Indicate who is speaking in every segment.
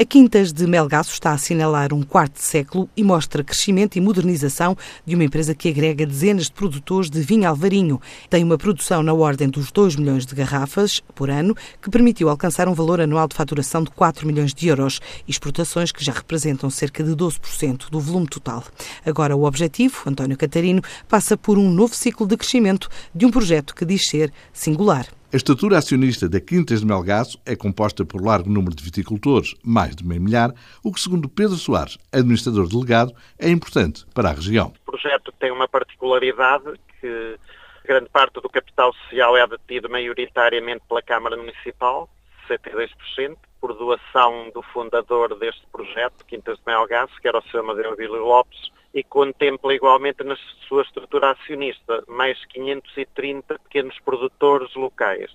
Speaker 1: A Quintas de Melgaço está a assinalar um quarto século e mostra crescimento e modernização de uma empresa que agrega dezenas de produtores de vinho alvarinho. Tem uma produção na ordem dos 2 milhões de garrafas por ano, que permitiu alcançar um valor anual de faturação de 4 milhões de euros, exportações que já representam cerca de 12% do volume total. Agora, o objetivo, António Catarino, passa por um novo ciclo de crescimento de um projeto que diz ser singular.
Speaker 2: A estrutura acionista da Quintas de Melgaço é composta por largo número de viticultores, mais de meio milhar, o que, segundo Pedro Soares, administrador delegado, é importante para a região.
Speaker 3: O projeto tem uma particularidade que grande parte do capital social é detido maioritariamente pela Câmara Municipal, 72%, por doação do fundador deste projeto, Quintas de Melgaço, que era o Sr. Madeira Vílio Lopes, e contempla igualmente na sua estrutura acionista mais 530 pequenos produtores locais.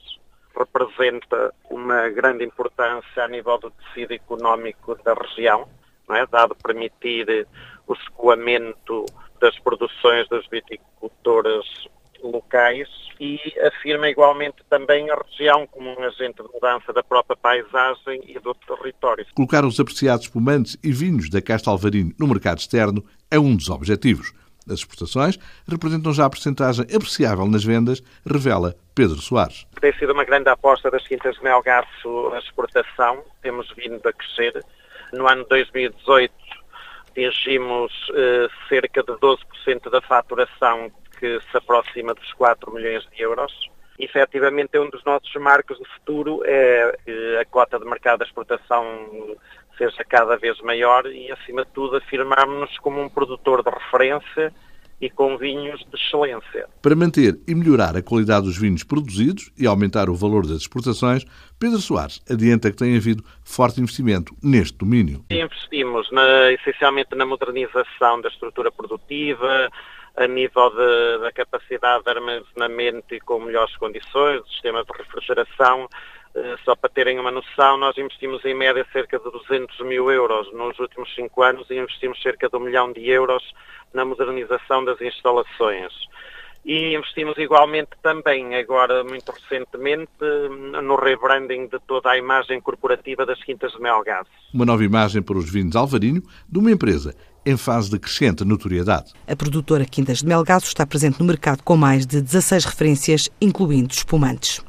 Speaker 3: Representa uma grande importância a nível do tecido económico da região, não é? dado permitir o escoamento das produções das viticultoras locais e afirma igualmente também a região como um agente de mudança da própria paisagem e do território.
Speaker 2: Colocar os apreciados espumantes e vinhos da Casta Alvarinho no mercado externo é um dos objetivos. As exportações representam já a percentagem apreciável nas vendas, revela Pedro Soares.
Speaker 3: Tem sido uma grande aposta das Quintas de Melgaço a exportação, temos vindo a crescer. No ano 2018 atingimos eh, cerca de 12% da faturação que se aproxima dos 4 milhões de euros. Efetivamente, é um dos nossos marcos de futuro é que a cota de mercado da exportação seja cada vez maior e, acima de tudo, afirmarmos-nos como um produtor de referência e com vinhos de excelência.
Speaker 2: Para manter e melhorar a qualidade dos vinhos produzidos e aumentar o valor das exportações, Pedro Soares adianta que tem havido forte investimento neste domínio.
Speaker 3: Investimos na, essencialmente na modernização da estrutura produtiva, a nível de, da capacidade de armazenamento e com melhores condições, sistema de refrigeração. Eh, só para terem uma noção, nós investimos em média cerca de 200 mil euros nos últimos cinco anos e investimos cerca de um milhão de euros na modernização das instalações. E investimos igualmente também, agora muito recentemente, no rebranding de toda a imagem corporativa das Quintas de Melgaço.
Speaker 2: Uma nova imagem para os vinhos Alvarinho, de uma empresa em fase de crescente notoriedade.
Speaker 1: A produtora Quintas de Melgaço está presente no mercado com mais de 16 referências, incluindo espumantes.